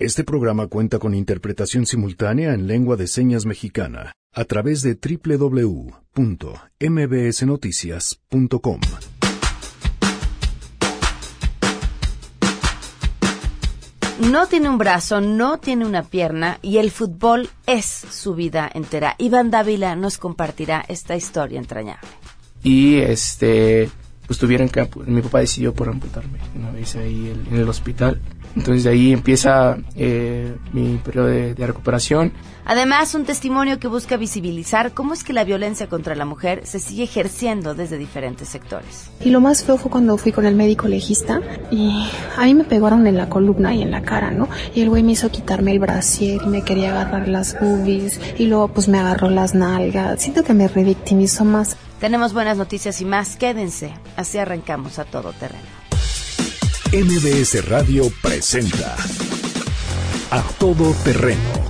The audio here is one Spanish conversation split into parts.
Este programa cuenta con interpretación simultánea en lengua de señas mexicana a través de www.mbsnoticias.com. No tiene un brazo, no tiene una pierna y el fútbol es su vida entera. Iván Dávila nos compartirá esta historia entrañable. Y este, pues tuvieron que, mi papá decidió por amputarme una vez ahí en el hospital. Entonces de ahí empieza eh, mi periodo de, recuperación. Además, un testimonio que busca visibilizar cómo es que la violencia contra la mujer se sigue ejerciendo desde diferentes sectores. Y lo más feo fue cuando fui con el médico legista y a mí me pegaron en la columna y en la cara, ¿no? Y el güey me hizo quitarme el brasier y me quería agarrar las boobies y luego pues me agarró las nalgas. Siento que me revictimizó más. Tenemos buenas noticias y más, quédense. Así arrancamos a todo terreno. MBS Radio presenta A Todo Terreno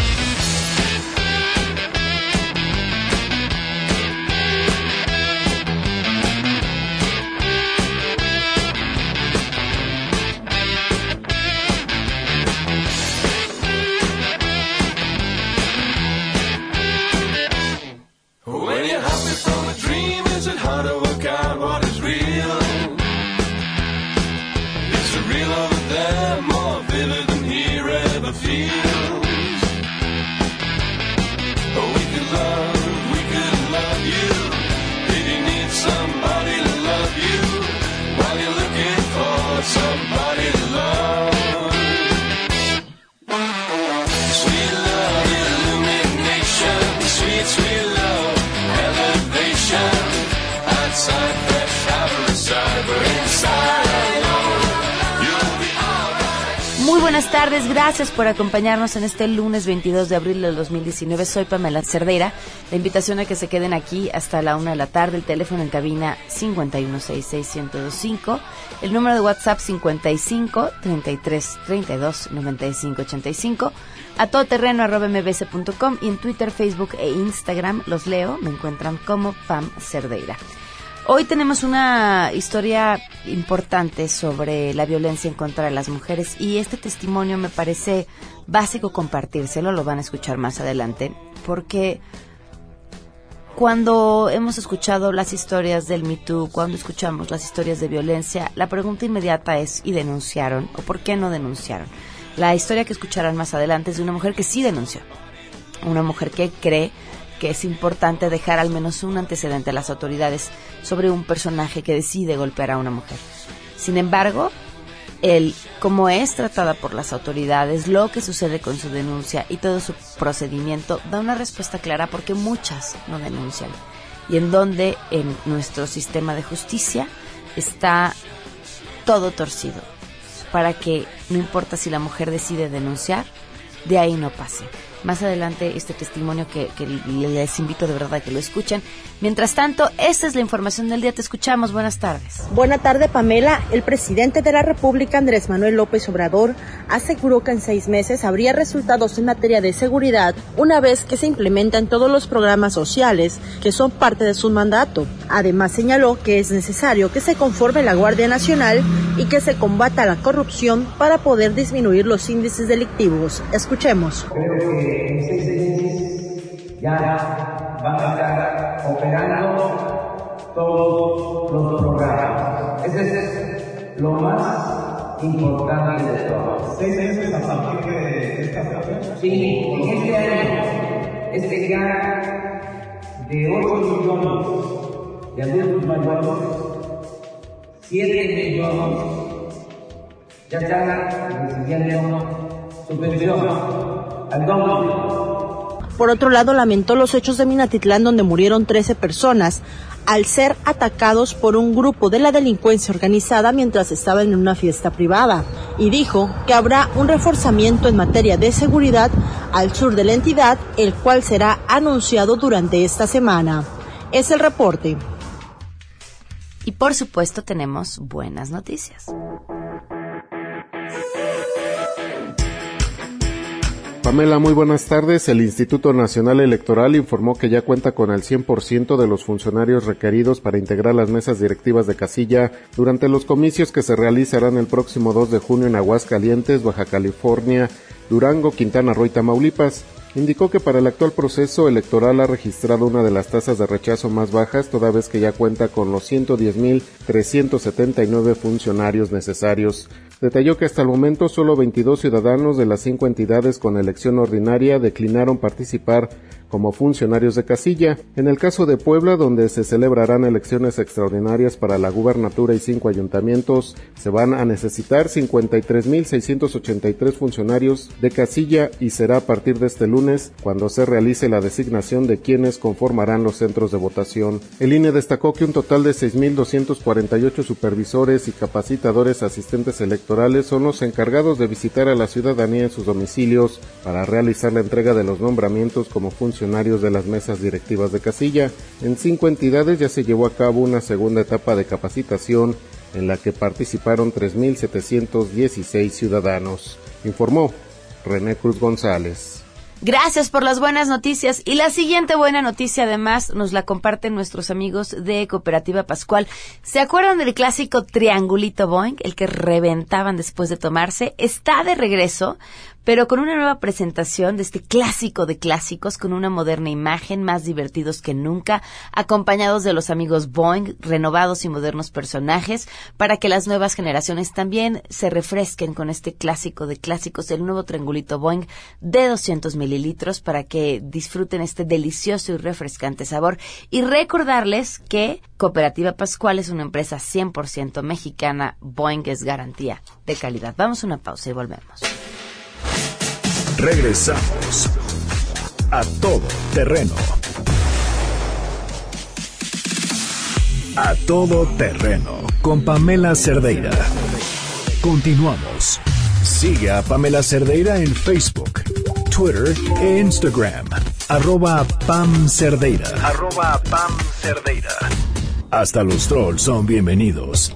Buenas tardes, gracias por acompañarnos en este lunes 22 de abril del 2019. Soy Pamela Cerdeira. La invitación a que se queden aquí hasta la una de la tarde. El teléfono en cabina 5166125. El número de WhatsApp 55 33 32 95 85. A todoterreno arroba mbs.com y en Twitter, Facebook e Instagram los leo. Me encuentran como Pam Cerdeira. Hoy tenemos una historia importante sobre la violencia en contra de las mujeres y este testimonio me parece básico compartírselo, lo van a escuchar más adelante, porque cuando hemos escuchado las historias del Me Too, cuando escuchamos las historias de violencia, la pregunta inmediata es ¿y denunciaron? ¿O por qué no denunciaron? La historia que escucharán más adelante es de una mujer que sí denunció, una mujer que cree que es importante dejar al menos un antecedente a las autoridades sobre un personaje que decide golpear a una mujer. Sin embargo, el cómo es tratada por las autoridades, lo que sucede con su denuncia y todo su procedimiento da una respuesta clara porque muchas no denuncian y en donde en nuestro sistema de justicia está todo torcido para que no importa si la mujer decide denunciar, de ahí no pase más adelante este testimonio que, les invito de verdad a que lo escuchen. Mientras tanto, esta es la información del día. Te escuchamos. Buenas tardes. Buenas tardes, Pamela. El presidente de la República, Andrés Manuel López Obrador, aseguró que en seis meses habría resultados en materia de seguridad una vez que se implementan todos los programas sociales que son parte de su mandato. Además, señaló que es necesario que se conforme la Guardia Nacional y que se combata la corrupción para poder disminuir los índices delictivos. Escuchemos en seis meses ya van a estar operando todos los programas. Ese es lo más importante de todo. ¿Seis meses a partir de esta fecha? Sí, en este año, este ya de 8 millones de adultos mayores, 7 millones ya están recibiendo subvención por otro lado, lamentó los hechos de Minatitlán donde murieron 13 personas al ser atacados por un grupo de la delincuencia organizada mientras estaban en una fiesta privada y dijo que habrá un reforzamiento en materia de seguridad al sur de la entidad, el cual será anunciado durante esta semana. Es el reporte. Y por supuesto tenemos buenas noticias. Pamela, muy buenas tardes. El Instituto Nacional Electoral informó que ya cuenta con el 100% de los funcionarios requeridos para integrar las mesas directivas de casilla durante los comicios que se realizarán el próximo 2 de junio en Aguascalientes, Baja California, Durango, Quintana Roo y Tamaulipas indicó que para el actual proceso electoral ha registrado una de las tasas de rechazo más bajas, toda vez que ya cuenta con los 110.379 funcionarios necesarios. Detalló que hasta el momento solo 22 ciudadanos de las cinco entidades con elección ordinaria declinaron participar como funcionarios de casilla. En el caso de Puebla, donde se celebrarán elecciones extraordinarias para la gubernatura y cinco ayuntamientos, se van a necesitar 53.683 funcionarios de casilla y será a partir de este lunes cuando se realice la designación de quienes conformarán los centros de votación. El INE destacó que un total de 6.248 supervisores y capacitadores asistentes electorales son los encargados de visitar a la ciudadanía en sus domicilios para realizar la entrega de los nombramientos como funcionarios de las mesas directivas de casilla. En cinco entidades ya se llevó a cabo una segunda etapa de capacitación en la que participaron 3.716 ciudadanos, informó René Cruz González. Gracias por las buenas noticias. Y la siguiente buena noticia, además, nos la comparten nuestros amigos de Cooperativa Pascual. ¿Se acuerdan del clásico triangulito Boeing, el que reventaban después de tomarse? Está de regreso pero con una nueva presentación de este clásico de clásicos, con una moderna imagen, más divertidos que nunca, acompañados de los amigos Boeing, renovados y modernos personajes, para que las nuevas generaciones también se refresquen con este clásico de clásicos, el nuevo triangulito Boeing de 200 mililitros, para que disfruten este delicioso y refrescante sabor. Y recordarles que Cooperativa Pascual es una empresa 100% mexicana, Boeing es garantía de calidad. Vamos a una pausa y volvemos. Regresamos a todo terreno. A todo terreno con Pamela Cerdeira. Continuamos. Sigue a Pamela Cerdeira en Facebook, Twitter e Instagram. Arroba Pam Cerdeira. Arroba Pam Cerdeira. Hasta los trolls son bienvenidos.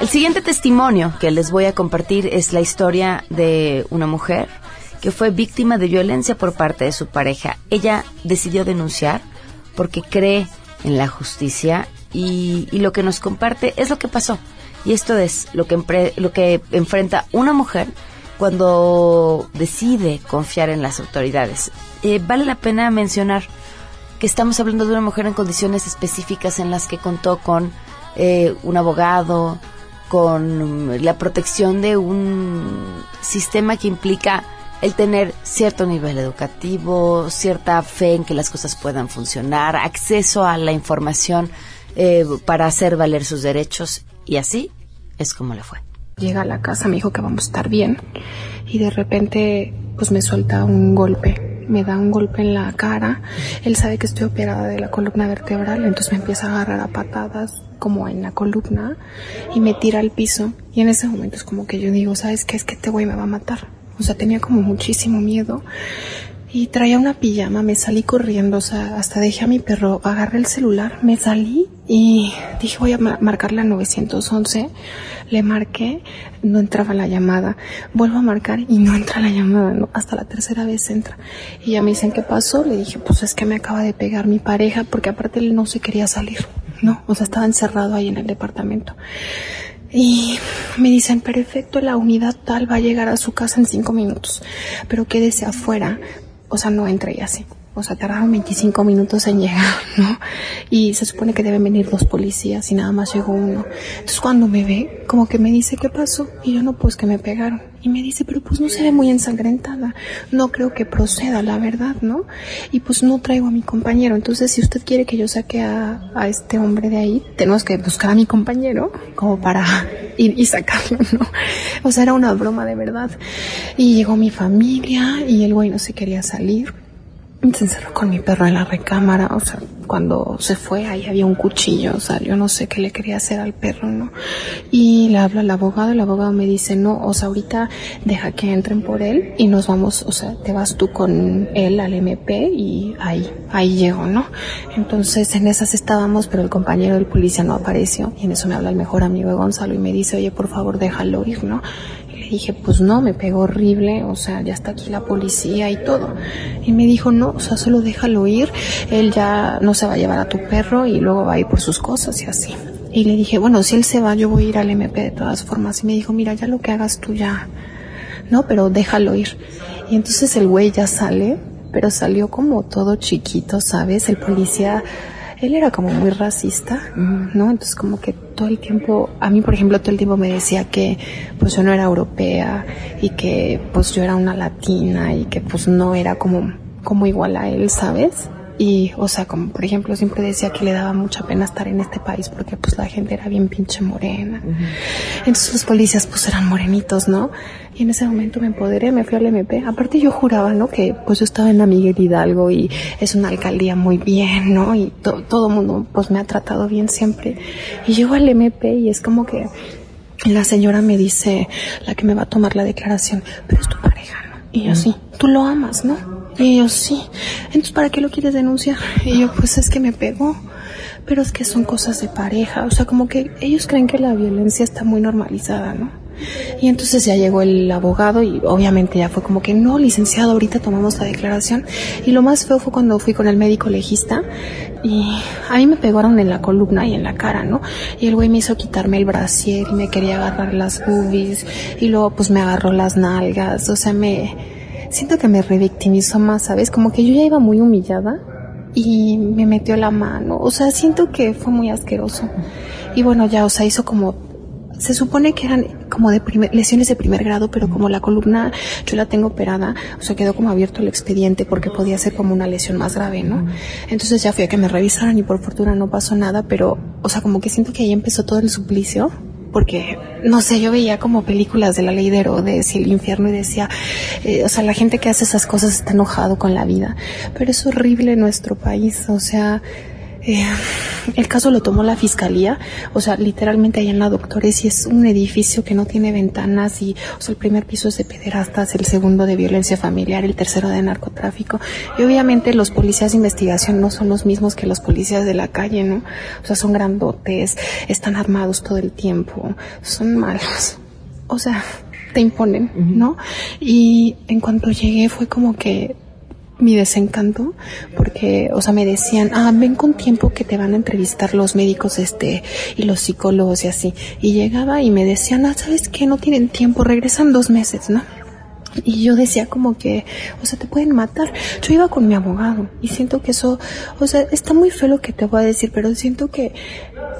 el siguiente testimonio que les voy a compartir es la historia de una mujer que fue víctima de violencia por parte de su pareja. Ella decidió denunciar porque cree en la justicia y, lo que nos comparte es lo que pasó. Y esto es lo que, lo que enfrenta una mujer cuando decide confiar en las autoridades. Eh, vale la pena mencionar que estamos hablando de una mujer en condiciones específicas en las que contó con eh, un abogado, con la protección de un sistema que implica el tener cierto nivel educativo, cierta fe en que las cosas puedan funcionar, acceso a la información eh, para hacer valer sus derechos y así es como le fue. Llega a la casa, me dijo que vamos a estar bien y de repente pues me suelta un golpe me da un golpe en la cara. Él sabe que estoy operada de la columna vertebral, entonces me empieza a agarrar a patadas como en la columna y me tira al piso. Y en ese momento es como que yo digo, ¿sabes qué? Es que este güey me va a matar. O sea, tenía como muchísimo miedo. Y traía una pijama, me salí corriendo, o sea, hasta dejé a mi perro, agarré el celular, me salí y dije voy a marcarle a 911. Le marqué, no entraba la llamada. Vuelvo a marcar y no entra la llamada, no, hasta la tercera vez entra. Y ya me dicen, ¿qué pasó? Le dije, pues es que me acaba de pegar mi pareja porque aparte él no se quería salir, ¿no? O sea, estaba encerrado ahí en el departamento. Y me dicen, perfecto, la unidad tal va a llegar a su casa en cinco minutos, pero quédese afuera, o sea, no entre y así. O sea, tardaron 25 minutos en llegar, ¿no? Y se supone que deben venir dos policías y nada más llegó uno. Entonces cuando me ve, como que me dice, ¿qué pasó? Y yo no, pues que me pegaron. Y me dice, pero pues no se ve muy ensangrentada. No creo que proceda, la verdad, ¿no? Y pues no traigo a mi compañero. Entonces, si usted quiere que yo saque a, a este hombre de ahí, tenemos que buscar a mi compañero como para ir y sacarlo, ¿no? O sea, era una broma de verdad. Y llegó mi familia y el güey no se quería salir se encerró con mi perro en la recámara, o sea, cuando se fue ahí había un cuchillo, o sea, yo no sé qué le quería hacer al perro, ¿no? Y le habla al abogado, el abogado me dice, no, o sea, ahorita deja que entren por él y nos vamos, o sea, te vas tú con él al MP y ahí, ahí llego, ¿no? Entonces en esas estábamos, pero el compañero del policía no apareció y en eso me habla el mejor amigo de Gonzalo y me dice, oye, por favor, déjalo ir, ¿no? Le dije, pues no, me pegó horrible, o sea, ya está aquí la policía y todo. Y me dijo, no, o sea, solo déjalo ir, él ya no se va a llevar a tu perro y luego va a ir por sus cosas y así. Y le dije, bueno, si él se va, yo voy a ir al MP de todas formas. Y me dijo, mira, ya lo que hagas tú ya, no, pero déjalo ir. Y entonces el güey ya sale, pero salió como todo chiquito, ¿sabes? El policía él era como muy racista, ¿no? Entonces como que todo el tiempo, a mí por ejemplo todo el tiempo me decía que pues yo no era europea y que pues yo era una latina y que pues no era como, como igual a él, ¿sabes? Y, o sea, como por ejemplo, siempre decía que le daba mucha pena estar en este país porque pues la gente era bien pinche morena. Entonces los policías pues eran morenitos, ¿no? Y en ese momento me empoderé, me fui al MP. Aparte yo juraba, ¿no? Que pues yo estaba en la Miguel Hidalgo y es una alcaldía muy bien, ¿no? Y todo el mundo pues me ha tratado bien siempre. Y llego al MP y es como que la señora me dice, la que me va a tomar la declaración, pero es tu pareja, ¿no? Y yo sí, tú lo amas, ¿no? Y yo sí. Entonces, ¿para qué lo quieres denunciar? Y yo, pues es que me pegó. Pero es que son cosas de pareja. O sea, como que ellos creen que la violencia está muy normalizada, ¿no? Y entonces ya llegó el abogado y obviamente ya fue como que no, licenciado, ahorita tomamos la declaración. Y lo más feo fue cuando fui con el médico legista y a mí me pegaron en la columna y en la cara, ¿no? Y el güey me hizo quitarme el brasier y me quería agarrar las boobies y luego pues me agarró las nalgas, o sea, me siento que me revictimizó más, ¿sabes? Como que yo ya iba muy humillada y me metió la mano, o sea, siento que fue muy asqueroso. Y bueno, ya, o sea, hizo como se supone que eran como de lesiones de primer grado, pero como la columna yo la tengo operada, o sea, quedó como abierto el expediente porque podía ser como una lesión más grave, ¿no? Entonces ya fui a que me revisaran y por fortuna no pasó nada, pero, o sea, como que siento que ahí empezó todo el suplicio porque, no sé, yo veía como películas de la ley de Herodes y el infierno y decía, eh, o sea, la gente que hace esas cosas está enojado con la vida, pero es horrible nuestro país, o sea, eh, el caso lo tomó la fiscalía, o sea, literalmente ahí en la Doctores y es un edificio que no tiene ventanas y, o sea, el primer piso es de pederastas, el segundo de violencia familiar, el tercero de narcotráfico. Y obviamente los policías de investigación no son los mismos que los policías de la calle, ¿no? O sea, son grandotes, están armados todo el tiempo, son malos. O sea, te imponen, ¿no? Y en cuanto llegué fue como que mi desencanto porque, o sea, me decían, ah, ven con tiempo que te van a entrevistar los médicos, este, y los psicólogos y así. Y llegaba y me decían, ah, ¿sabes qué? No tienen tiempo, regresan dos meses, ¿no? Y yo decía como que, o sea, te pueden matar. Yo iba con mi abogado y siento que eso, o sea, está muy feo lo que te voy a decir, pero siento que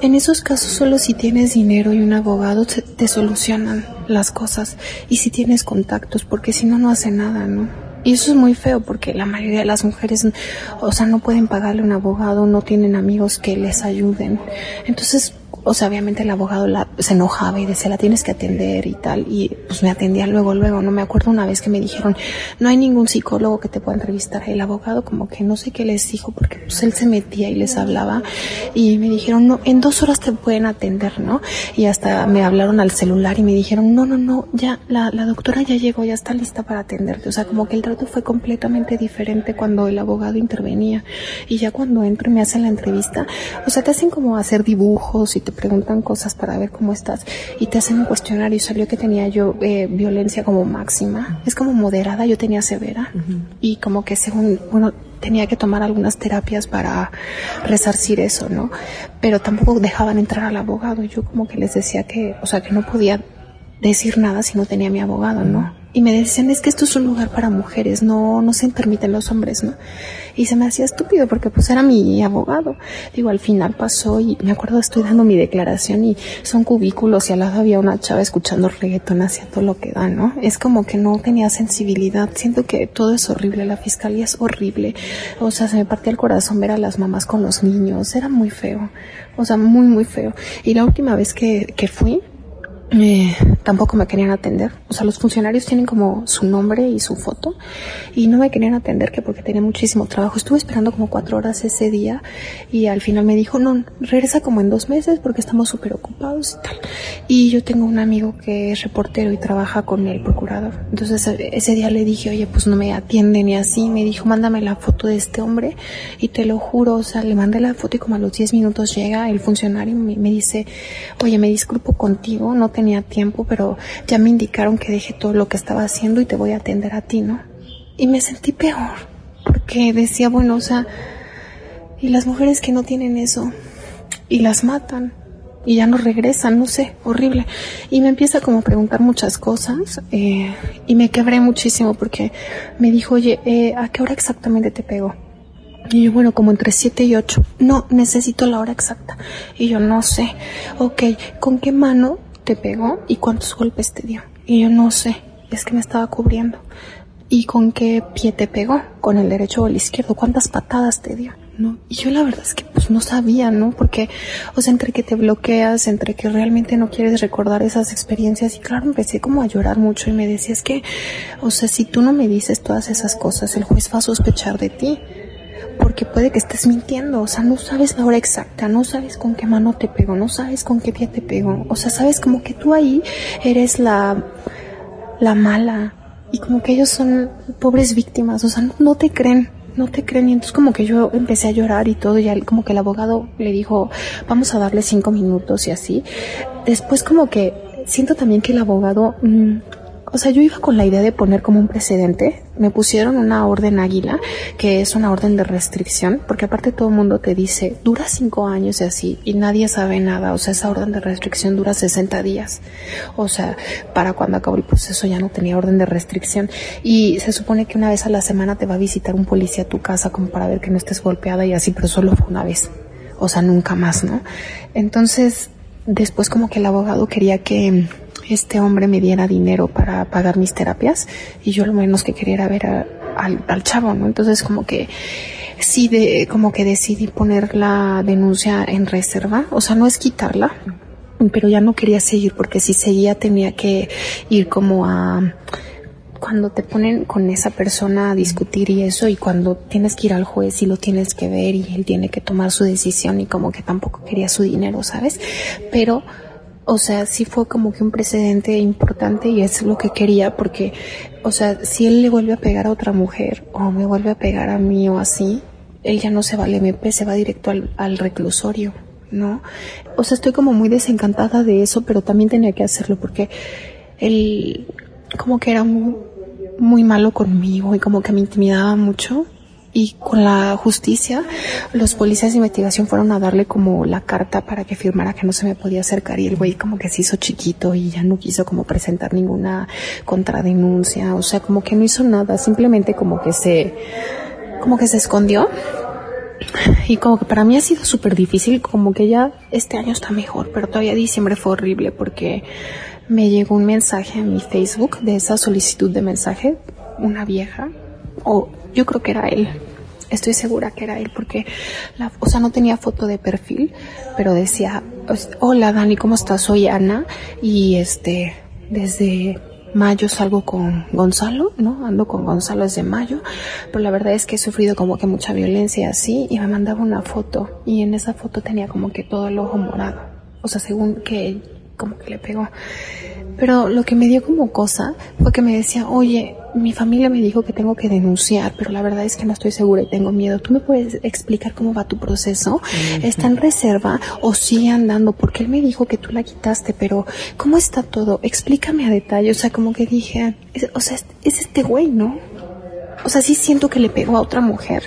en esos casos solo si tienes dinero y un abogado te, te solucionan las cosas y si tienes contactos, porque si no, no hace nada, ¿no? Y eso es muy feo porque la mayoría de las mujeres, o sea, no pueden pagarle un abogado, no tienen amigos que les ayuden. Entonces, o sea, obviamente el abogado la, se enojaba y decía, la tienes que atender y tal. Y pues me atendía luego, luego. No me acuerdo una vez que me dijeron, no hay ningún psicólogo que te pueda entrevistar. El abogado como que no sé qué les dijo porque pues él se metía y les hablaba. Y me dijeron, no, en dos horas te pueden atender, ¿no? Y hasta me hablaron al celular y me dijeron, no, no, no, ya, la, la doctora ya llegó, ya está lista para atenderte. O sea, como que el trato fue completamente diferente cuando el abogado intervenía. Y ya cuando entro y me hacen la entrevista, o sea, te hacen como hacer dibujos y te preguntan cosas para ver cómo estás y te hacen un cuestionario y salió que tenía yo eh, violencia como máxima. Es como moderada, yo tenía severa y como que según, bueno, tenía que tomar algunas terapias para resarcir eso, ¿no? Pero tampoco dejaban entrar al abogado. Yo como que les decía que, o sea, que no podía decir nada si no tenía mi abogado, ¿no? Y me decían, es que esto es un lugar para mujeres, no, no se permiten los hombres, ¿no? Y se me hacía estúpido porque pues era mi abogado. Digo, al final pasó y me acuerdo estoy dando mi declaración y son cubículos y al lado había una chava escuchando reggaetón hacia todo lo que da, ¿no? Es como que no tenía sensibilidad. Siento que todo es horrible, la fiscalía es horrible. O sea, se me partía el corazón ver a las mamás con los niños. Era muy feo. O sea, muy, muy feo. Y la última vez que, que fui, eh, tampoco me querían atender. O sea, los funcionarios tienen como su nombre y su foto y no me querían atender que porque tenía muchísimo trabajo. Estuve esperando como cuatro horas ese día y al final me dijo, no, regresa como en dos meses porque estamos súper ocupados y tal. Y yo tengo un amigo que es reportero y trabaja con el procurador. Entonces ese día le dije, oye, pues no me atienden y así. Me dijo, mándame la foto de este hombre y te lo juro, o sea, le mandé la foto y como a los diez minutos llega el funcionario y me, dice, oye, me disculpo contigo, no tenía tiempo, pero ya me indicaron que deje todo lo que estaba haciendo y te voy a atender a ti, ¿no? Y me sentí peor, porque decía, bueno, o sea, y las mujeres que no tienen eso, y las matan, y ya no regresan, no sé, horrible. Y me empieza como a preguntar muchas cosas, eh, y me quebré muchísimo porque me dijo, oye, eh, ¿a qué hora exactamente te pego? Y yo, bueno, como entre 7 y 8. No, necesito la hora exacta. Y yo, no sé. Ok, ¿con qué mano te pegó y cuántos golpes te dio. Y yo no sé, es que me estaba cubriendo. ¿Y con qué pie te pegó? ¿Con el derecho o el izquierdo? ¿Cuántas patadas te dio? ¿No? Y yo la verdad es que pues no sabía, ¿no? Porque, o sea, entre que te bloqueas, entre que realmente no quieres recordar esas experiencias y claro, empecé como a llorar mucho y me decía, es que, o sea, si tú no me dices todas esas cosas, el juez va a sospechar de ti porque puede que estés mintiendo, o sea, no sabes la hora exacta, no sabes con qué mano te pegó, no sabes con qué pie te pegó, o sea, sabes como que tú ahí eres la, la mala y como que ellos son pobres víctimas, o sea, no, te creen, no te creen y entonces como que yo empecé a llorar y todo y como que el abogado le dijo, vamos a darle cinco minutos y así. Después como que siento también que el abogado... Mm, o sea, yo iba con la idea de poner como un precedente. Me pusieron una orden águila, que es una orden de restricción, porque aparte todo el mundo te dice, dura cinco años y así, y nadie sabe nada. O sea, esa orden de restricción dura 60 días. O sea, para cuando acabó el proceso ya no tenía orden de restricción. Y se supone que una vez a la semana te va a visitar un policía a tu casa como para ver que no estés golpeada y así, pero solo fue una vez. O sea, nunca más, ¿no? Entonces, después como que el abogado quería que este hombre me diera dinero para pagar mis terapias y yo lo menos que quería era ver al, al chavo, ¿no? Entonces como que sí, de, como que decidí poner la denuncia en reserva, o sea, no es quitarla, pero ya no quería seguir porque si seguía tenía que ir como a cuando te ponen con esa persona a discutir y eso y cuando tienes que ir al juez y lo tienes que ver y él tiene que tomar su decisión y como que tampoco quería su dinero, ¿sabes? Pero o sea, sí fue como que un precedente importante y es lo que quería porque, o sea, si él le vuelve a pegar a otra mujer o me vuelve a pegar a mí o así, él ya no se va al MP, se va directo al, reclusorio, ¿no? O sea, estoy como muy desencantada de eso, pero también tenía que hacerlo porque él como que era muy malo conmigo y como que me intimidaba mucho y con la justicia, los policías de investigación fueron a darle como la carta para que firmara que no se me podía acercar. Y el güey como que se hizo chiquito y ya no quiso como presentar ninguna contradenuncia, o sea, como que no hizo nada, simplemente como que se, como que se escondió. Y como que para mí ha sido súper difícil, como que ya este año está mejor, pero todavía diciembre fue horrible porque me llegó un mensaje a mi Facebook de esa solicitud de mensaje, una vieja, o yo creo que era él. Estoy segura que era él porque, la, o sea, no tenía foto de perfil, pero decía, hola Dani, ¿cómo estás? Soy Ana y este, desde mayo salgo con Gonzalo, ¿no? Ando con Gonzalo desde mayo, pero la verdad es que he sufrido como que mucha violencia así y me mandaba una foto y en esa foto tenía como que todo el ojo morado, o sea, según que como que le pegó. Pero lo que me dio como cosa fue que me decía, oye, mi familia me dijo que tengo que denunciar, pero la verdad es que no estoy segura y tengo miedo. ¿Tú me puedes explicar cómo va tu proceso? ¿Está en reserva o sigue andando? Porque él me dijo que tú la quitaste, pero ¿cómo está todo? Explícame a detalle. O sea, como que dije, o sea, es, es este güey, ¿no? O sea, sí siento que le pegó a otra mujer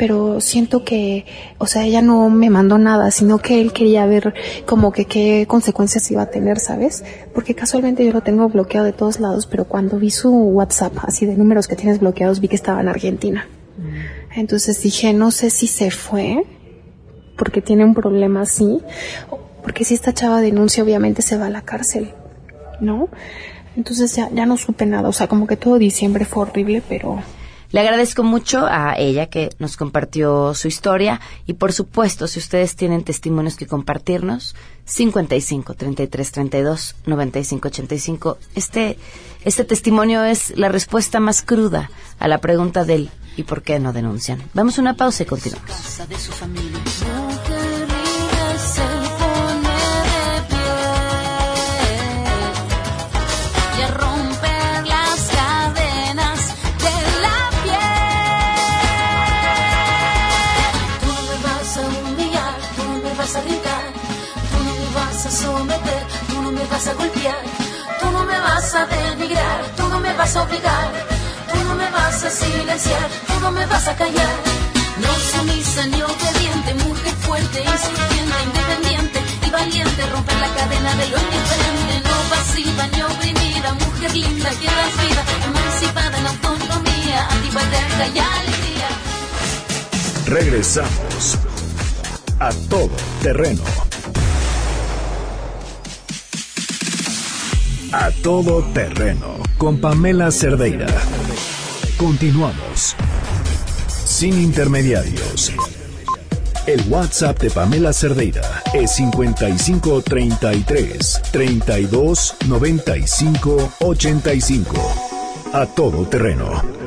pero siento que, o sea, ella no me mandó nada, sino que él quería ver como que qué consecuencias iba a tener, ¿sabes? Porque casualmente yo lo tengo bloqueado de todos lados, pero cuando vi su WhatsApp, así de números que tienes bloqueados, vi que estaba en Argentina. Entonces dije, no sé si se fue, porque tiene un problema así, porque si esta chava denuncia, obviamente se va a la cárcel, ¿no? Entonces ya, ya no supe nada, o sea, como que todo diciembre fue horrible, pero Le agradezco mucho a ella que nos compartió su historia y por supuesto, si ustedes tienen testimonios que compartirnos, 55 33 32 95 85. Este este testimonio es la respuesta más cruda a la pregunta del ¿y por qué no denuncian? Vamos a una pausa y continuamos. Obligar, tú no me vas a silenciar, tú no me vas a callar. No sumisa ni obediente, mujer fuerte, insurgente, independiente y valiente, romper la cadena de lo indiferente, no pasiva ni oprimida, mujer linda que das vida, emancipada en autonomía, antipatriarca y alegría. Regresamos a todo terreno. A todo terreno con Pamela Cerdeira. Continuamos. Sin intermediarios. El WhatsApp de Pamela Cerdeira es 55 33 32 95 85. A todo terreno.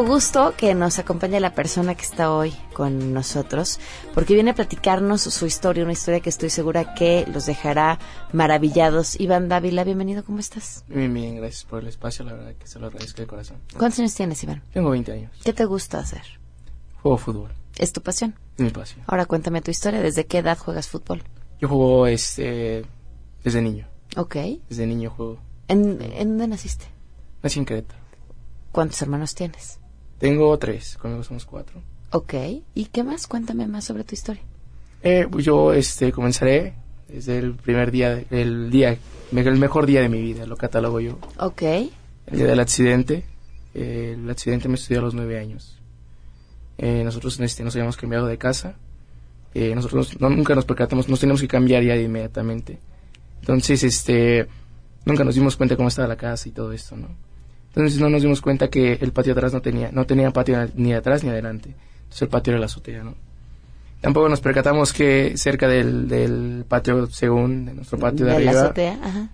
Muchísimo gusto que nos acompañe la persona que está hoy con nosotros, porque viene a platicarnos su historia, una historia que estoy segura que los dejará maravillados. Iván Dávila, bienvenido, ¿cómo estás? Bien, bien, gracias por el espacio, la verdad que se lo agradezco de corazón. ¿Cuántos años tienes, Iván? Tengo 20 años, ¿Qué te gusta hacer? juego fútbol, ¿Es tu pasión? mi pasión. Ahora cuéntame tu historia, ¿desde qué edad juegas fútbol? Yo juego este, desde niño, Ok. desde niño juego. ¿En, ¿en dónde naciste? Nací en Querétaro. ¿Cuántos hermanos tienes? Tengo tres, conmigo somos cuatro. Ok. ¿Y qué más? Cuéntame más sobre tu historia. Eh, pues yo este, comenzaré desde el primer día, el día, el mejor día de mi vida, lo catalogo yo. Ok. El día del accidente. eh, el accidente me estudió a los nueve años. Eh, nosotros este, nos habíamos cambiado de casa. Eh, nosotros no- nunca nos percatamos, nos teníamos que cambiar ya de inmediatamente. Entonces, este, nunca nos dimos cuenta cómo estaba la casa y todo esto, ¿no? Entonces no nos dimos cuenta que el patio atrás no tenía, no tenía patio ni atrás ni adelante. Entonces el patio era la azotea, ¿no? Tampoco nos percatamos que cerca del, del patio, según de nuestro patio de, de la arriba, azotea. Ajá.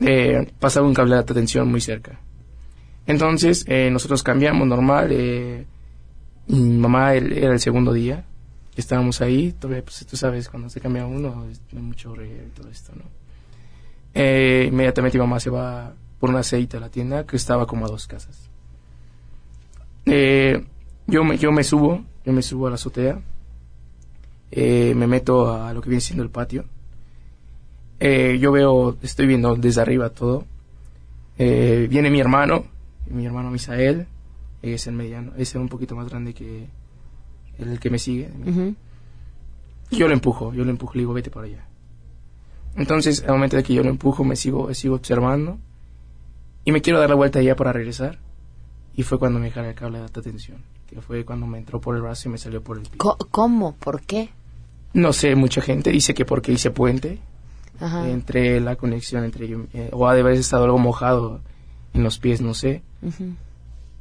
eh, pasaba un cable de alta tensión muy cerca. Entonces, eh, nosotros cambiamos normal. Eh, mi mamá él- era el segundo día. Estábamos ahí. Todavía, pues tú sabes, cuando se cambia uno, es- mucho reguero y todo esto, ¿no? Eh, inmediatamente mi mamá se va por un aceite a la tienda que estaba como a dos casas. Eh, yo, me, yo me subo, yo me subo a la azotea. Eh, me meto a lo que viene siendo el patio. Eh, yo veo, estoy viendo desde arriba todo. Eh, viene mi hermano, mi hermano Misael, es el mediano, es un poquito más grande que el que me sigue. Yo lo empujo, yo lo empujo, le digo, vete para allá. Entonces, al momento de que yo lo empujo, me sigo, sigo observando y me quiero dar la vuelta allá para regresar. Y fue cuando me jala el cable de alta tensión. que fue cuando me entró por el brazo y me salió por el pie. ¿Cómo? ¿Por qué? No sé, mucha gente dice que porque hice puente Ajá. entre la conexión entre yo, eh, o ha de haber estado algo mojado en los pies, no sé.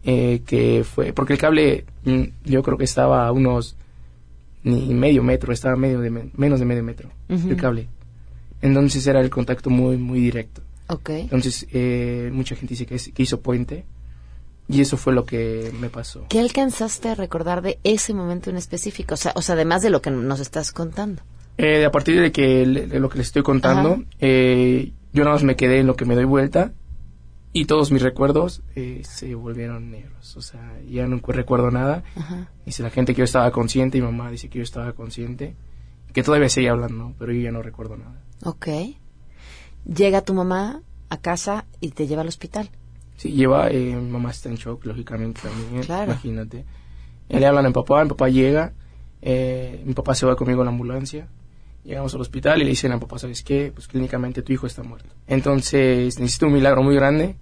Eh, que fue porque el cable mm, yo creo que estaba a unos ni medio metro, estaba medio de me- menos de medio metro el cable. Entonces era el contacto muy muy directo. Ok. Entonces eh, mucha gente dice que, es- que hizo puente y eso fue lo que me pasó. ¿Qué alcanzaste a recordar de ese momento en específico? O sea, o sea además de lo que nos estás contando. Eh, a partir de que de lo que les estoy contando, eh, yo nada más me quedé en lo que me doy vuelta y todos mis recuerdos eh, se volvieron negros. O sea, ya no recuerdo nada. Ajá. Dice la gente que yo estaba consciente y mamá dice que yo estaba consciente que todavía seguía hablando, pero yo ya no recuerdo nada. Ok. Llega tu mamá a casa y te lleva al hospital. Sí, lleva, eh, mi mamá está en shock, lógicamente también, Claro. imagínate. Le hablan a mi papá, mi papá llega, eh, mi papá se va conmigo en la ambulancia, llegamos al hospital y le dicen a mi papá, ¿sabes qué? Pues clínicamente tu hijo está muerto. Entonces necesito un milagro muy grande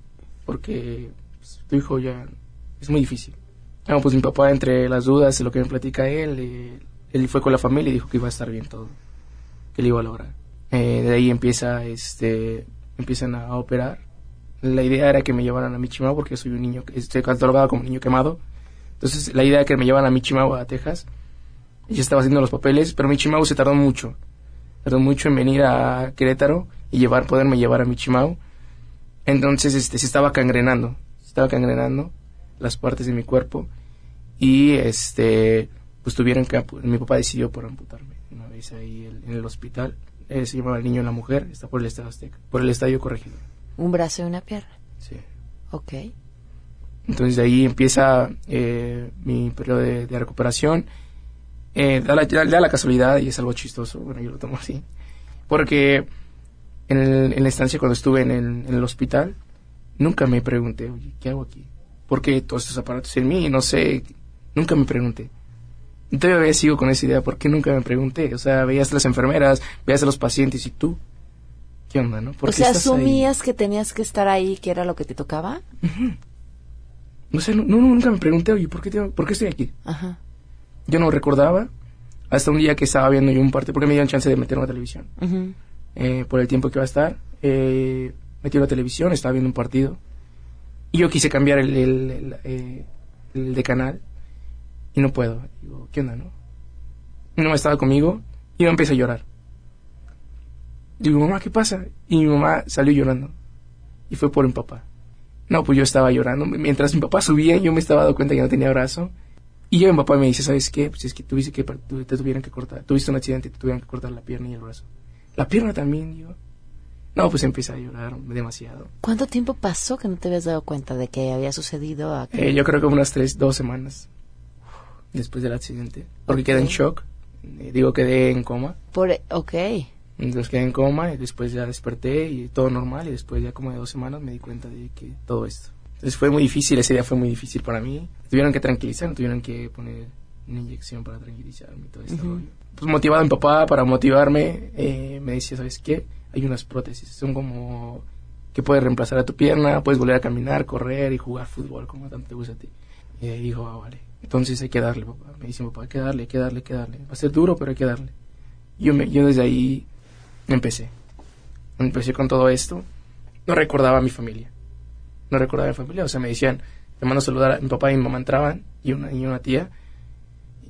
porque pues, tu hijo ya es muy difícil. Bueno, pues mi papá entre las dudas lo que me platica él, eh, él fue con la familia y dijo que iba a estar bien todo, que lo iba a lograr. Eh, de ahí empieza, este, empiezan a operar. La idea era que me llevaran a Michimau porque soy un niño, estoy catalogado como niño quemado. Entonces la idea era que me llevaran a Michimau a Texas. Yo estaba haciendo los papeles, pero Michimau se tardó mucho. Tardó mucho en venir a Querétaro y llevar, poderme llevar a Michimau. Entonces este, se estaba cangrenando, se estaba cangrenando las partes de mi cuerpo y este pues tuvieron que mi papá decidió por amputarme una vez ahí en el hospital Eh, se llama el niño y la mujer está por el estadio Azteca por el estadio corregidor Un brazo y una pierna. sí Ok. entonces de ahí empieza eh, mi periodo de, de recuperación Eh, da, la, da- da la casualidad y es algo chistoso bueno yo lo tomo así porque en, el- en la estancia cuando estuve en el, en el hospital nunca me pregunté oye qué hago aquí ¿por qué todos estos aparatos en mí? no sé nunca me pregunté todavía sigo con esa idea, ¿por qué nunca me pregunté? O sea, veías a las enfermeras, veías a los pacientes y tú, ¿qué onda, no? ¿Por O qué sea, estás ahí? asumías que tenías que estar ahí, que era lo que te tocaba. No sé, no, no, nunca me pregunté, oye, ¿por qué, tengo- ¿por qué estoy aquí? Ajá. Yo no recordaba hasta un día que estaba viendo yo un partido, porque me dieron chance de meterme a la televisión. Ujú. eh, por el tiempo que iba a estar. Eh, metí la televisión, estaba viendo un partido. Y yo quise cambiar el, el- el, eh, el de canal. Y no puedo. Digo, ¿qué onda, no? Mi mamá estaba conmigo y yo empecé a llorar. Digo, mamá, ¿qué pasa? Y mi mamá salió llorando. Y fue por mi papá. No, pues yo estaba llorando. Mientras mi papá subía, yo me estaba dando cuenta que no tenía brazo. Y yo mi papá me dice, ¿sabes qué? Pues es que tuviste que, te tuvieron que cortar. Tuviste un accidente y te tuvieron que cortar la pierna y el brazo. La pierna también, digo. No, pues empecé a llorar demasiado. ¿Cuánto tiempo pasó que no te habías dado cuenta de que había sucedido aquello? Eh, yo creo que unas tres, dos semanas después del accidente. Porque quedé en shock. Eh, digo, quedé en coma. Por, ok. Entonces quedé en coma y después ya desperté y todo normal. Y después ya como de dos semanas me di cuenta de que todo esto. Entonces fue muy difícil, ese día fue muy difícil para mí. Tuvieron que tranquilizar, tuvieron que poner una inyección para tranquilizarme y todo esto. Ujú. Pues motivado mi papá para motivarme, eh, me decía, ¿sabes qué? Hay unas prótesis, son como que puedes reemplazar a tu pierna, puedes volver a caminar, correr y jugar fútbol como tanto te gusta a ti. Y dijo, ah, vale. Entonces hay que darle, papá. Me dice, papá, hay que darle, hay que darle, hay que darle. Va a ser duro, pero hay que darle. Yo, me, yo desde ahí empecé. Empecé con todo esto. No recordaba a mi familia. No recordaba a mi familia. O sea, me decían, te mando a saludar. A mi papá y mi mamá entraban y una, y una tía.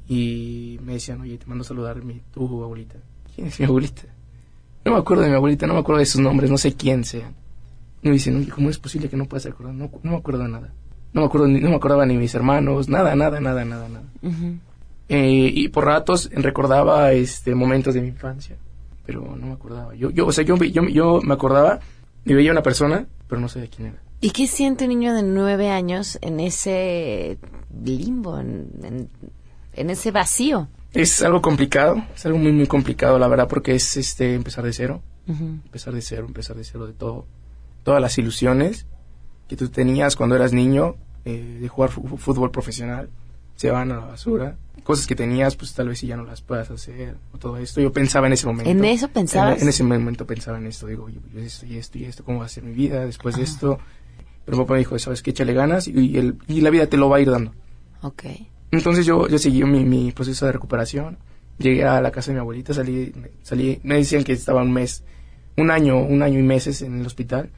Y me decían, oye, te mando a saludar mi, tu abuelita. ¿Quién es mi abuelita? No me acuerdo de mi abuelita, no me acuerdo de sus nombres, no sé quién sean. Y me dicen, oye, ¿cómo es posible que no puedas acordar? No, no me acuerdo de nada. No me acuerdo, ni, no me acordaba ni mis hermanos, nada, nada, nada, nada, nada. Eh, y por ratos recordaba este momentos de mi infancia, pero no me acordaba. Yo, yo, o sea, yo, yo, yo me acordaba y veía a una persona, pero no sabía quién era. ¿Y qué siente un niño de nueve años en ese limbo, en, en- en ese vacío? Es algo complicado, es algo muy, muy complicado, la verdad, porque es este empezar de cero, empezar de cero, empezar de cero de todo. Todas las ilusiones que tú tenías cuando eras niño eh, de jugar fútbol profesional se van a la basura. Cosas que tenías, pues tal vez si ya no las puedas hacer, o todo esto. Yo pensaba en ese momento. ¿En eso pensabas? En, en ese momento pensaba en esto. Digo, yo, yo esto y esto y esto, ¿cómo va a ser mi vida después de esto? Pero mi papá me dijo, ¿sabes qué? Échale ganas y, y el, y la vida te lo va a ir dando. Ok. Entonces yo, yo seguí mi, mi proceso de recuperación. Llegué a la casa de mi abuelita, salí, salí, me decían que estaba un mes, un año, un año y meses en el hospital,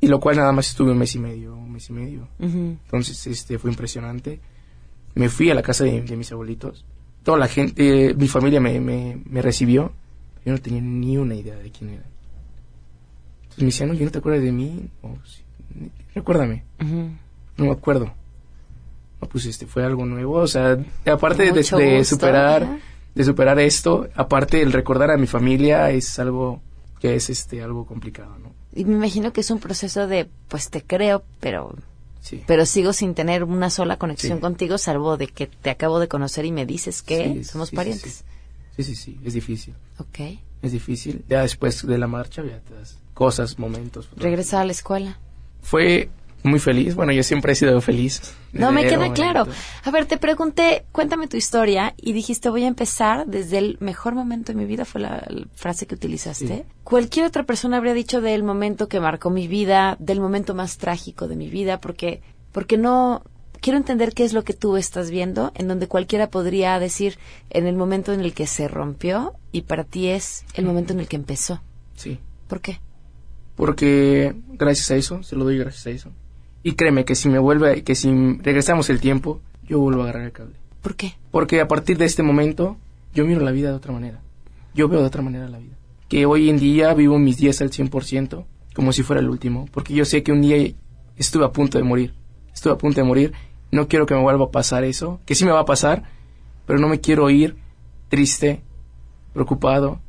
y lo cual nada más estuve un mes y medio, un mes y medio. Entonces, este, fue impresionante. Me fui a la casa de, de mis abuelitos. Toda la gente, mi familia me, me, me recibió. Yo no tenía ni una idea de quién era. Entonces me decían, oye, ¿no te acuerdas de mí? O, sí, recuérdame. No me acuerdo. No, pues este fue algo nuevo. O sea, aparte de, superar, de superar esto, aparte el recordar a mi familia es algo que es este algo complicado, ¿no? Y me imagino que es un proceso de, pues te creo, pero Sí. pero sigo sin tener una sola conexión Sí. contigo, salvo de que te acabo de conocer y me dices que Sí, somos parientes. Sí, sí, sí, es difícil. Ok. Es difícil. Ya después de la marcha, ya te das cosas, momentos. Regresar a la escuela. Fue muy feliz. Bueno, yo siempre he sido feliz. No, me queda claro. A ver, te pregunté, cuéntame tu historia y dijiste voy a empezar desde el mejor momento de mi vida, fue la, la frase que utilizaste. Sí. Cualquier otra persona habría dicho del momento que marcó mi vida, del momento más trágico de mi vida, porque, porque no, quiero entender qué es lo que tú estás viendo, en donde cualquiera podría decir en el momento en el que se rompió y para ti es el momento en el que empezó. Sí. ¿Por qué? Porque gracias a eso, se lo doy gracias a eso. Y créeme que si me vuelve, que si regresamos el tiempo, yo vuelvo a agarrar el cable. ¿Por qué? Porque a partir de este momento, yo miro la vida de otra manera. Yo veo de otra manera la vida. Que hoy en día vivo mis días al 100%, como si fuera el último. Porque yo sé que un día estuve a punto de morir. Estuve a punto de morir. No quiero que me vuelva a pasar eso. Que sí me va a pasar, pero no me quiero ir triste, preocupado,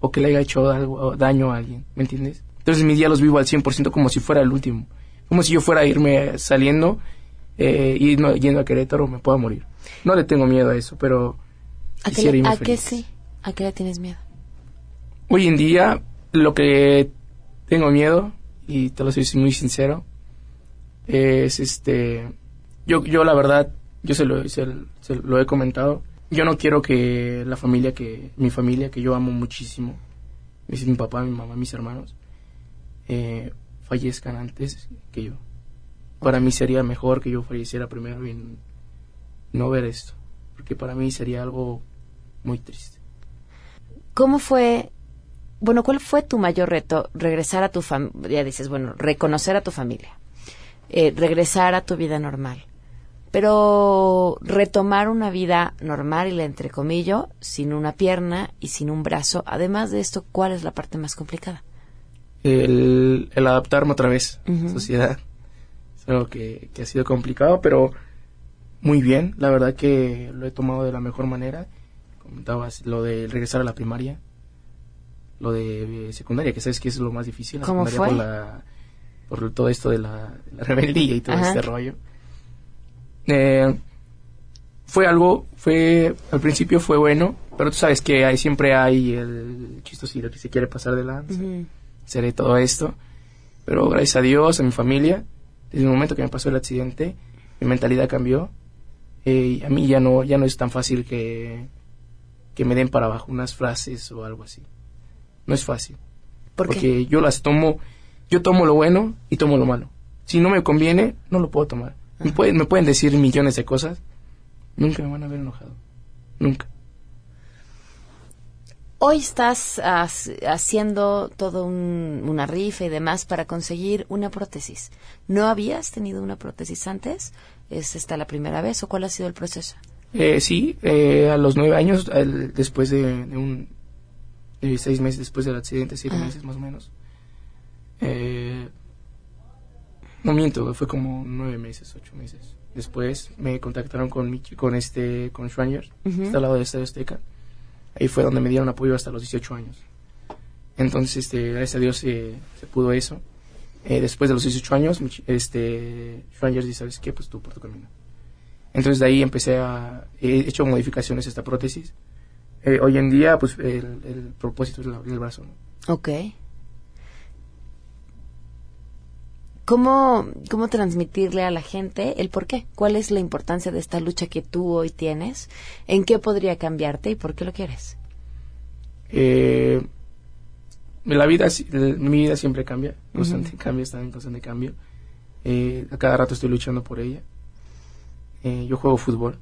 o que le haya hecho algo, daño a alguien. ¿Me entiendes? Entonces mis días los vivo al 100% como si fuera el último. Como si yo fuera a irme saliendo eh, y no- yendo a Querétaro me pueda morir. No le tengo miedo a eso, pero ¿A qué, quisiera irme a qué feliz. sí? ¿A qué le tienes miedo? Hoy en día lo que tengo miedo y te lo soy muy sincero es este yo yo la verdad yo se lo se, se lo he comentado yo no quiero que la familia que mi familia que yo amo muchísimo mi papá mi mamá mis hermanos eh, fallezcan antes que yo para mí sería mejor que yo falleciera primero y no ver esto porque para mí sería algo muy triste ¿Cómo fue, bueno, cuál fue tu mayor reto? Regresar a tu familia, dices, bueno, reconocer a tu familia, eh, regresar a tu vida normal, pero retomar una vida normal, y la entrecomillo, sin una pierna y sin un brazo. Además de esto, ¿cuál es la parte más complicada? El, el adaptarme otra vez a la sociedad. Es algo que, que ha sido complicado, pero muy bien. La verdad que lo he tomado de la mejor manera. Comentabas lo de regresar a la primaria, lo de eh, secundaria, que sabes que es lo más difícil. La ¿Cómo secundaria fue? Por, la, por todo esto de la, de la rebeldía y todo Ajá. este rollo. Eh, fue algo, fue, al principio fue bueno, pero tú sabes que hay, siempre hay el chistosito que se quiere pasar de lanza seré todo esto. Pero gracias a Dios, a mi familia, desde el momento que me pasó el accidente, mi mentalidad cambió. Eh, y a mí ya no, ya no es tan fácil que, que me den para abajo unas frases o algo así. No es fácil. ¿Por qué? porque yo las tomo, yo tomo lo bueno y tomo lo malo. Si no me conviene, no lo puedo tomar. Me pueden, me pueden decir millones de cosas, nunca me van a ver enojado. Nunca. Hoy estás haciendo todo un- una rifa y demás para conseguir una prótesis. ¿No habías tenido una prótesis antes? ¿Es esta la primera vez o cuál ha sido el proceso? Eh, sí, eh, a los nueve años, el- después de, de un de seis meses después del accidente, siete Ajá. meses más o menos. Eh, no miento, fue como nueve meses, ocho meses. Después me contactaron con Michi- con este, con Schwanger, Ujú. está al lado de Estadio Azteca. Ahí fue donde me dieron apoyo hasta los 18 años. Entonces, este, gracias a Dios se, se pudo eso. Eh, después de los 18 años, este, Schwanger dice, ¿sabes qué? Pues tú por tu camino. Entonces de ahí empecé a... He hecho modificaciones a esta prótesis. Eh, hoy en día, pues el, propósito es el el brazo. ¿no? Ok. ¿Cómo, ¿Cómo transmitirle a la gente el por qué? ¿Cuál es la importancia de esta lucha que tú hoy tienes? ¿En qué podría cambiarte y por qué lo quieres? Eh, la vida, mi vida siempre cambia, constante cambio, está en constante cambio. Eh, a cada rato estoy luchando por ella. Eh, yo juego fútbol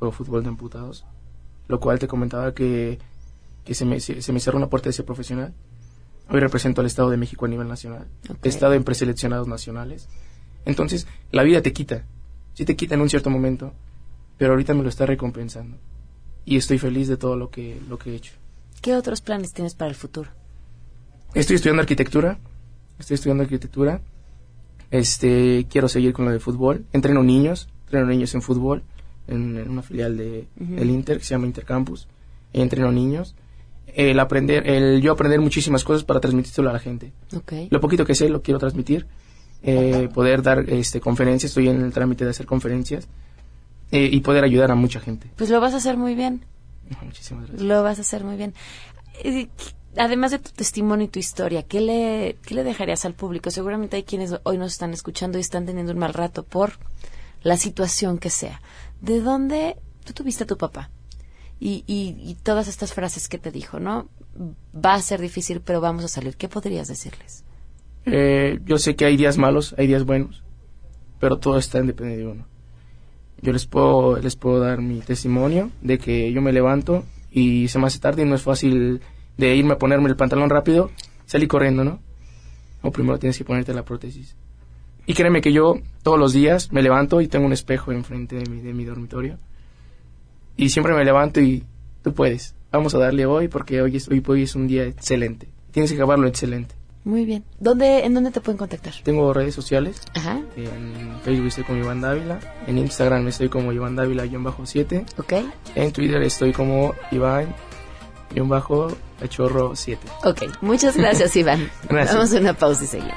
juego fútbol de amputados, lo cual te comentaba que, que se, me, se, me cerró una puerta de ser profesional. Hoy represento al Estado de México a nivel nacional. He estado en preseleccionados nacionales. Entonces, la vida te quita. Sí te quita en un cierto momento, pero ahorita me lo está recompensando. Y estoy feliz de todo lo que, lo que he hecho. ¿Qué otros planes tienes para el futuro? Estoy estudiando arquitectura. Estoy estudiando arquitectura. Este, quiero seguir con lo de fútbol. Entreno niños, entreno niños en fútbol en, una filial de el Inter que se llama Intercampus. Entreno niños. El aprender, el yo aprender muchísimas cosas para transmitírselo a la gente. Lo poquito que sé lo quiero transmitir. Eh, poder dar este conferencias, estoy en el trámite de hacer conferencias eh, y poder ayudar a mucha gente. Pues lo vas a hacer muy bien. Muchísimas gracias. Lo vas a hacer muy bien. Eh, además de tu testimonio y tu historia, ¿qué le, ¿qué le dejarías al público? Seguramente hay quienes hoy nos están escuchando y están teniendo un mal rato por la situación que sea. ¿De dónde tú tuviste a tu papá? Y, y, todas estas frases que te dijo, ¿no? Va a ser difícil, pero vamos a salir. ¿Qué podrías decirles? Eh, yo sé que hay días malos, hay días buenos, pero todo está en de uno. Yo les puedo, les puedo dar mi testimonio de que yo me levanto y se me hace tarde y no es fácil de irme a ponerme el pantalón rápido, salí corriendo, ¿no? O primero tienes que ponerte la prótesis. Y créeme que yo todos los días me levanto y tengo un espejo enfrente de mi, de mi dormitorio. Y siempre me levanto y tú puedes. Vamos a darle hoy porque hoy es, hoy, hoy es un día excelente. Tienes que acabarlo excelente. Muy bien. ¿Dónde, ¿En dónde te pueden contactar? Tengo redes sociales. Ajá. En Facebook estoy como Iván Dávila. En Instagram estoy como Iván Dávila-7. Ok. En Twitter estoy como Iván-Achorro7. Ok. Muchas gracias, Iván. gracias. Vamos a una pausa y seguimos.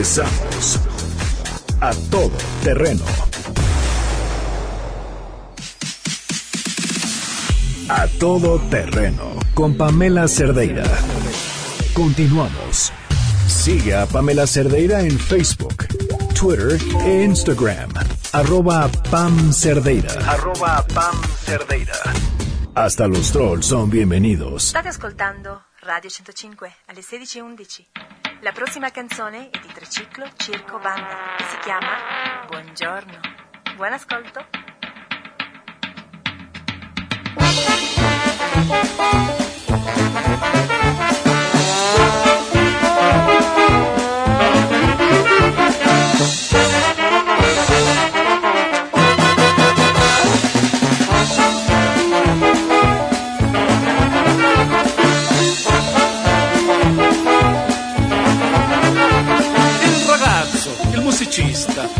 Regresamos a todo terreno. A todo terreno con Pamela Cerdeira. Continuamos. Sigue a Pamela Cerdeira en Facebook, Twitter e Instagram. Arroba Pam Cerdeira. Arroba Pam Cerdeira. Hasta los trolls son bienvenidos. State ascoltando Radio 105 alle 16.11. La prossima canzone è di Triciclo Circo Banda e si chiama Buongiorno. Buon ascolto.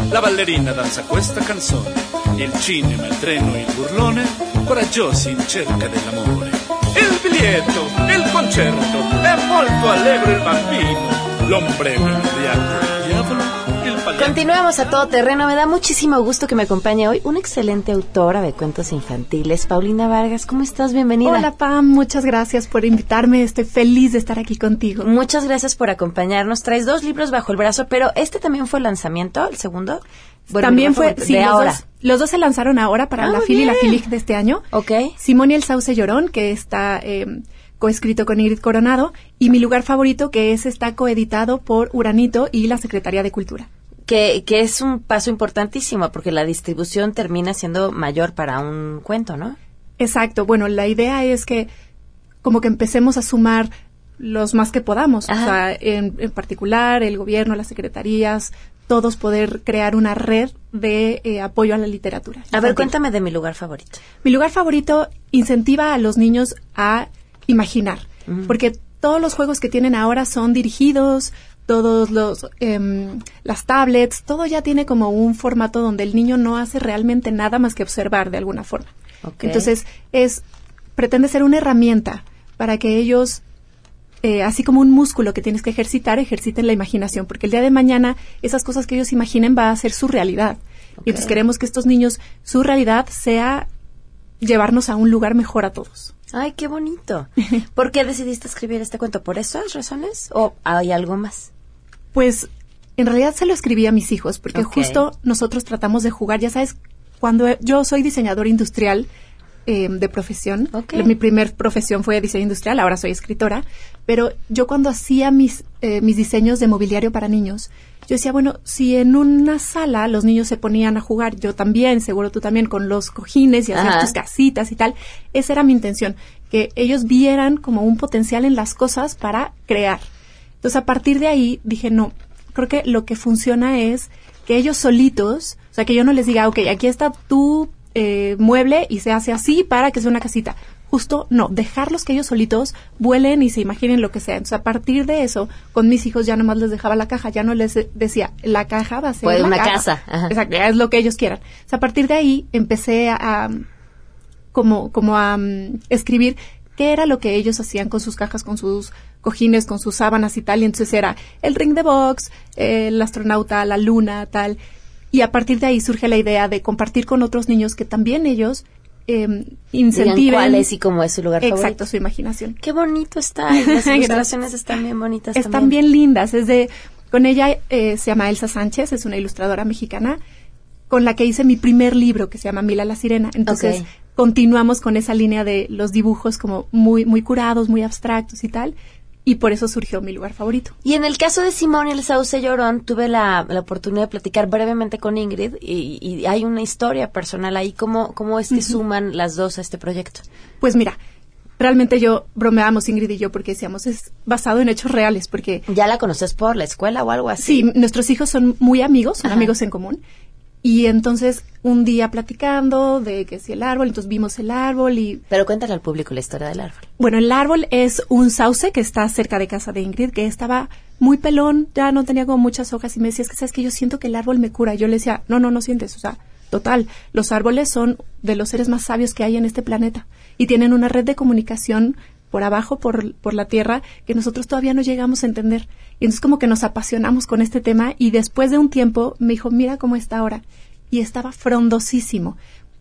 La ballerina danza questa canzone. Il cinema, il treno, il burlone, coraggiosi in cerca dell'amore. Il biglietto, il concerto, è molto allegro il bambino. L'ombrello, il il diavolo Continuamos a todo terreno. Me da muchísimo gusto que me acompañe hoy una excelente autora de cuentos infantiles, Paulina Vargas. ¿Cómo estás? Bienvenida. Hola, Pam. Muchas gracias por invitarme. Estoy feliz de estar aquí contigo. Muchas gracias por acompañarnos. Traes dos libros bajo el brazo, pero este también fue el lanzamiento, el segundo. También fue, sí, los ahora. Dos, los dos se lanzaron ahora para ah, la FIL y la FILIC de este año. Ok. Simón y el Sauce Llorón, que está eh, coescrito con Ingrid Coronado, y Mi lugar favorito, que es está coeditado por Uranito y la Secretaría de Cultura que, que es un paso importantísimo porque la distribución termina siendo mayor para un cuento, ¿no? Exacto. Bueno, la idea es que como que empecemos a sumar los más que podamos. O sea, en, en, particular el gobierno, las secretarías, todos poder crear una red de eh, apoyo a la literatura. A ver, cuéntame de mi lugar favorito. Mi lugar favorito incentiva a los niños a imaginar, porque todos los juegos que tienen ahora son dirigidos todos los em, las tablets, todo ya tiene como un formato donde el niño no hace realmente nada más que observar de alguna forma. Entonces, es pretende ser una herramienta para que ellos eh, así como un músculo que tienes que ejercitar, ejerciten la imaginación, porque el día de mañana esas cosas que ellos imaginen va a ser su realidad. Y entonces queremos que estos niños, su realidad sea llevarnos a un lugar mejor a todos. Ay, qué bonito. ¿Por qué decidiste escribir este cuento? ¿Por esas razones o hay algo más? Pues en realidad se lo escribí a mis hijos, porque justo nosotros tratamos de jugar, ya sabes, cuando yo soy diseñador industrial, eh, de profesión. Mi primer profesión fue diseño industrial, ahora soy escritora. Pero yo cuando hacía mis, eh, mis diseños de mobiliario para niños, yo decía, bueno, si en una sala los niños se ponían a jugar, yo también, seguro tú también, con los cojines y hacer tus casitas y tal, esa era mi intención, que ellos vieran como un potencial en las cosas para crear. Entonces, a partir de ahí dije, no, creo que lo que funciona es que ellos solitos, o sea, que yo no les diga, ok, aquí está tu eh, mueble y se hace así para que sea una casita. Justo no, dejarlos que ellos solitos vuelen y se imaginen lo que sea. Entonces, a partir de eso, con mis hijos ya nomás les dejaba la caja, ya no les decía, la caja va a ser una casa. Exacto, es lo que ellos quieran. a partir de ahí empecé a, como, como a mm, escribir qué era lo que ellos hacían con sus cajas, con sus cojines, con sus sábanas y tal. Y entonces era el ring de box, el astronauta, la luna, tal. Y a partir de ahí surge la idea de compartir con otros niños que también ellos eh, incentiven. cuál es y cómo es su lugar Exacto, su imaginación. Qué bonito está. Las ilustraciones están bien bonitas Están bien lindas. Es de, con ella eh, se llama Elsa Sánchez, es una ilustradora mexicana, con la que hice mi primer libro que se llama Mila la Sirena. Entonces, continuamos con esa línea de los dibujos como muy, muy curados, muy abstractos y tal y por eso surgió mi lugar favorito. Y en el caso de Simón y el Sauce Llorón, tuve la, oportunidad de platicar brevemente con Ingrid y, hay una historia personal ahí. ¿Cómo, cómo es que suman las dos a este proyecto? Pues mira, realmente yo bromeamos Ingrid y yo porque decíamos es basado en hechos reales porque ya la conoces por la escuela o algo así sí nuestros hijos son muy amigos son amigos en común y entonces un día platicando de que si el árbol, entonces vimos el árbol y... Pero cuéntale al público la historia del árbol. Bueno, el árbol es un sauce que está cerca de casa de Ingrid, que estaba muy pelón, ya no tenía como muchas hojas y me decía, es que sabes que yo siento que el árbol me cura. Yo le decía, no, no, no sientes, o sea, total, los árboles son de los seres más sabios que hay en este planeta y tienen una red de comunicación por abajo, por, por la tierra, que nosotros todavía no llegamos a entender. Y entonces como que nos apasionamos con este tema y después de un tiempo me dijo, mira cómo está ahora. Y estaba frondosísimo.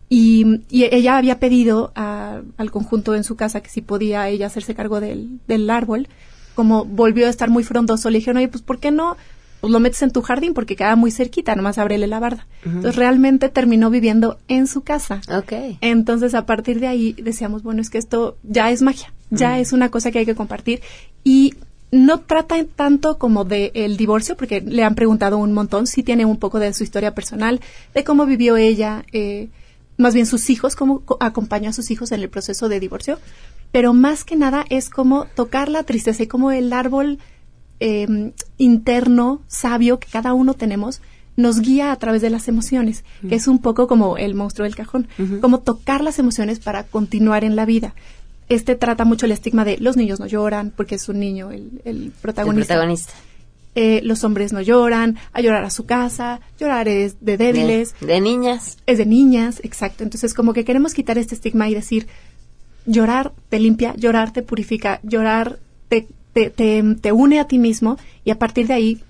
Y, y ella había pedido al conjunto en su casa que si podía ella hacerse cargo del, del árbol. Como volvió a estar muy frondoso, le dijeron, oye, pues ¿por qué no? Pues lo metes en tu jardín porque queda muy cerquita, nomás ábrele la barda. Entonces realmente terminó viviendo en su casa. Okay. Entonces a partir de ahí decíamos, bueno, es que esto ya es magia, ya es una cosa que hay que compartir. Y no trata tanto como de el divorcio, porque le han preguntado un montón, sí tiene un poco de su historia personal, de cómo vivió ella, eh, más bien sus hijos, cómo acompañó a sus hijos en el proceso de divorcio, pero más que nada es como tocar la tristeza y como el árbol Em, interno, sabio que cada uno tenemos, nos guía a través de las emociones, que es un poco como el monstruo del cajón, como tocar las emociones para continuar en la vida. Este trata mucho el estigma de los niños no lloran, porque es un niño el, protagonista. protagonista. Eh, los hombres no lloran, a llorar a su casa, llorar es de débiles. De, niñas. Es de niñas, exacto. Entonces, como que queremos quitar este estigma y decir, llorar te limpia, llorar te purifica, llorar te te, te, une a ti mismo y a partir de ahí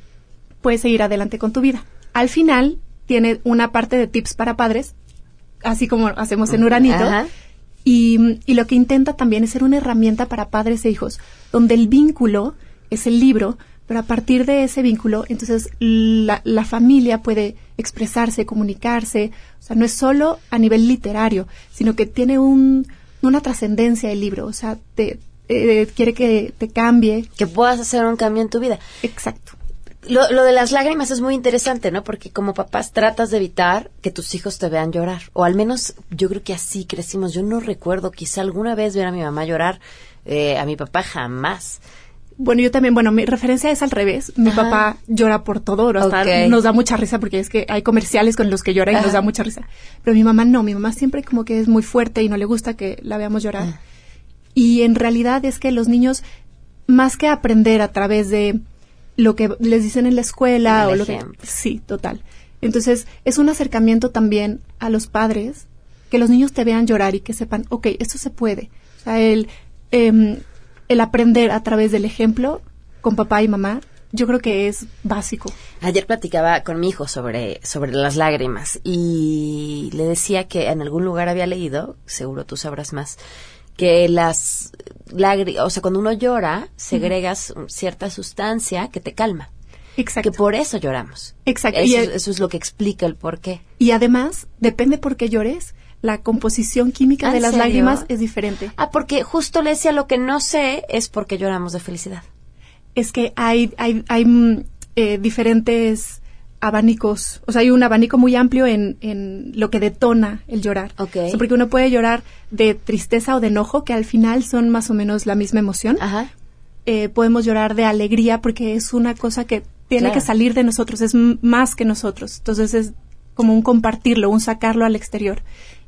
puedes seguir adelante con tu vida. Al final tiene una parte de tips para padres, así como hacemos en Uranito. Y, y, lo que intenta también es ser una herramienta para padres e hijos, donde el vínculo es el libro, pero a partir de ese vínculo, entonces la, la familia puede expresarse, comunicarse, o sea, no es solo a nivel literario, sino que tiene un, una trascendencia el libro, o sea, te, eh, quiere que te cambie. Que puedas hacer un cambio en tu vida. Exacto. Lo, lo, de las lágrimas es muy interesante, ¿no? Porque como papás tratas de evitar que tus hijos te vean llorar. O al menos yo creo que así crecimos. Yo no recuerdo quizá alguna vez ver a mi mamá llorar. Eh, a mi papá jamás. Bueno, yo también, bueno, mi referencia es al revés. Mi papá llora por todo, hasta nos da mucha risa porque es que hay comerciales con los que llora y nos da mucha risa. Pero mi mamá no, mi mamá siempre como que es muy fuerte y no le gusta que la veamos llorar. Ah. Y en realidad es que los niños, más que aprender a través de lo que les dicen en la escuela o lo que... Sí, total. Entonces, es un acercamiento también a los padres que los niños te vean llorar y que sepan, ok, esto se puede. O sea, el, em, el aprender a través del ejemplo con papá y mamá, yo creo que es básico. Ayer platicaba con mi hijo sobre, sobre las lágrimas y le decía que en algún lugar había leído, seguro tú sabrás más, que las lágrimas, o sea, cuando uno llora, segregas cierta sustancia que te calma. Exacto. Que por eso lloramos. Exacto. Eso, el- eso es lo que explica el por qué. Y además, depende por qué llores, la composición química ¿Ah, de las serio? lágrimas es diferente. Ah, porque justo le decía lo que no sé es porque lloramos de felicidad. Es que hay, hay, hay mm, eh, diferentes abanicos, o sea, hay un abanico muy amplio en, en lo que detona el llorar. Ok. O sea, porque uno puede llorar de tristeza o de enojo, que al final son más o menos la misma emoción. Ajá. Eh, podemos llorar de alegría porque es una cosa que tiene Claro. que salir de nosotros, es más que nosotros. Entonces es como un compartirlo, un sacarlo al exterior.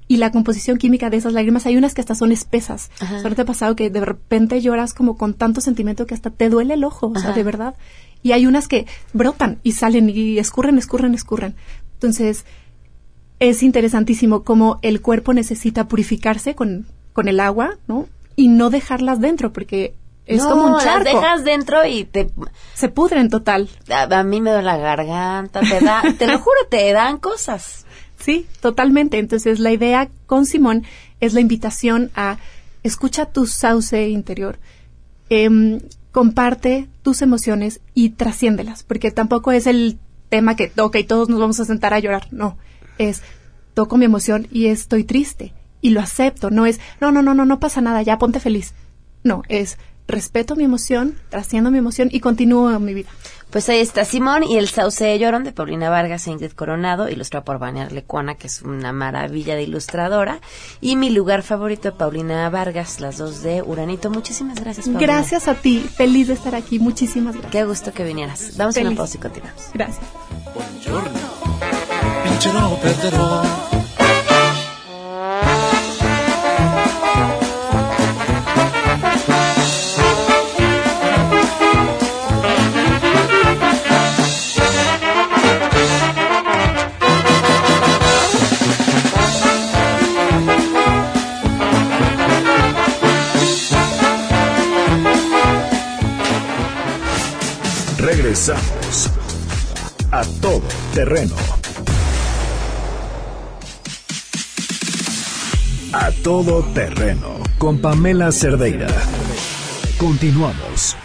Y la composición química de esas lágrimas, hay unas que hasta son espesas. Ajá. O sea, ¿no te ha pasado que de repente lloras como con tanto sentimiento que hasta te duele el ojo? O sea, de verdad. Y hay unas que brotan y salen y escurren, escurren, escurren. Entonces, es interesantísimo cómo el cuerpo necesita purificarse con, con el agua, ¿no? Y no dejarlas dentro, porque es no, como un las charco. dejas dentro y te... Se pudren total. A, a mí me duele la garganta, te da, te lo juro, te dan cosas. Sí, totalmente. Entonces, la idea con Simón es la invitación a escucha tu sauce interior, em, comparte tus emociones y trasciéndelas, porque tampoco es el tema que, ok, todos nos vamos a sentar a llorar. No, es toco mi emoción y estoy triste y lo acepto. No es, no, no, no, no, no pasa nada, ya ponte feliz. No, es respeto mi emoción, trasciendo mi emoción y continúo mi vida. Pues ahí está Simón y el Sauce de Llorón de Paulina Vargas e Ingrid Coronado, ilustrado por Vania Lecuona, que es una maravilla de ilustradora. Y mi lugar favorito de Paulina Vargas, las dos de Uranito. Muchísimas gracias, Paulina. Gracias a ti, feliz de estar aquí, muchísimas gracias. Qué gusto que vinieras. Damos una Feliz. pausa y continuamos. Gracias. vincerò A todo terreno. A todo terreno con Pamela Cerdeira. Continuamos.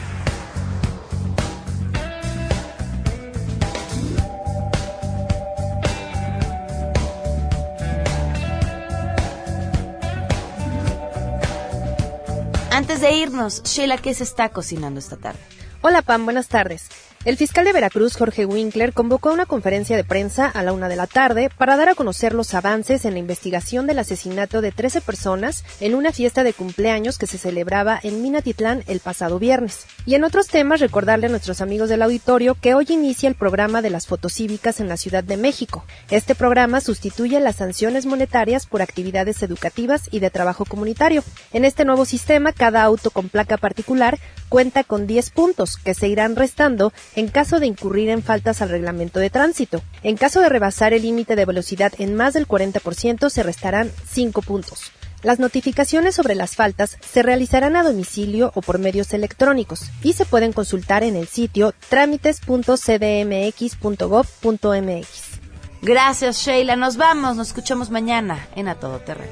Antes de irnos, Sheila, ¿qué se está cocinando esta tarde? Hola Pam, buenas tardes. El fiscal de Veracruz, Jorge Winkler, convocó una conferencia de prensa a la una de la tarde para dar a conocer los avances en la investigación del asesinato de 13 personas en una fiesta de cumpleaños que se celebraba en Minatitlán el pasado viernes. Y en otros temas, recordarle a nuestros amigos del auditorio que hoy inicia el programa de las fotocívicas en la Ciudad de México. Este programa sustituye las sanciones monetarias por actividades educativas y de trabajo comunitario. En este nuevo sistema, cada auto con placa particular cuenta con 10 que se irán restando en caso de incurrir en faltas al reglamento de tránsito. En caso de rebasar el límite de velocidad en más del 40% se restarán 5 puntos. Las notificaciones sobre las faltas se realizarán a domicilio o por medios electrónicos y se pueden consultar en el sitio trámites.cdmx.gov.mx. Gracias, Sheila. Nos vamos. Nos escuchamos mañana en A Todo Terreno.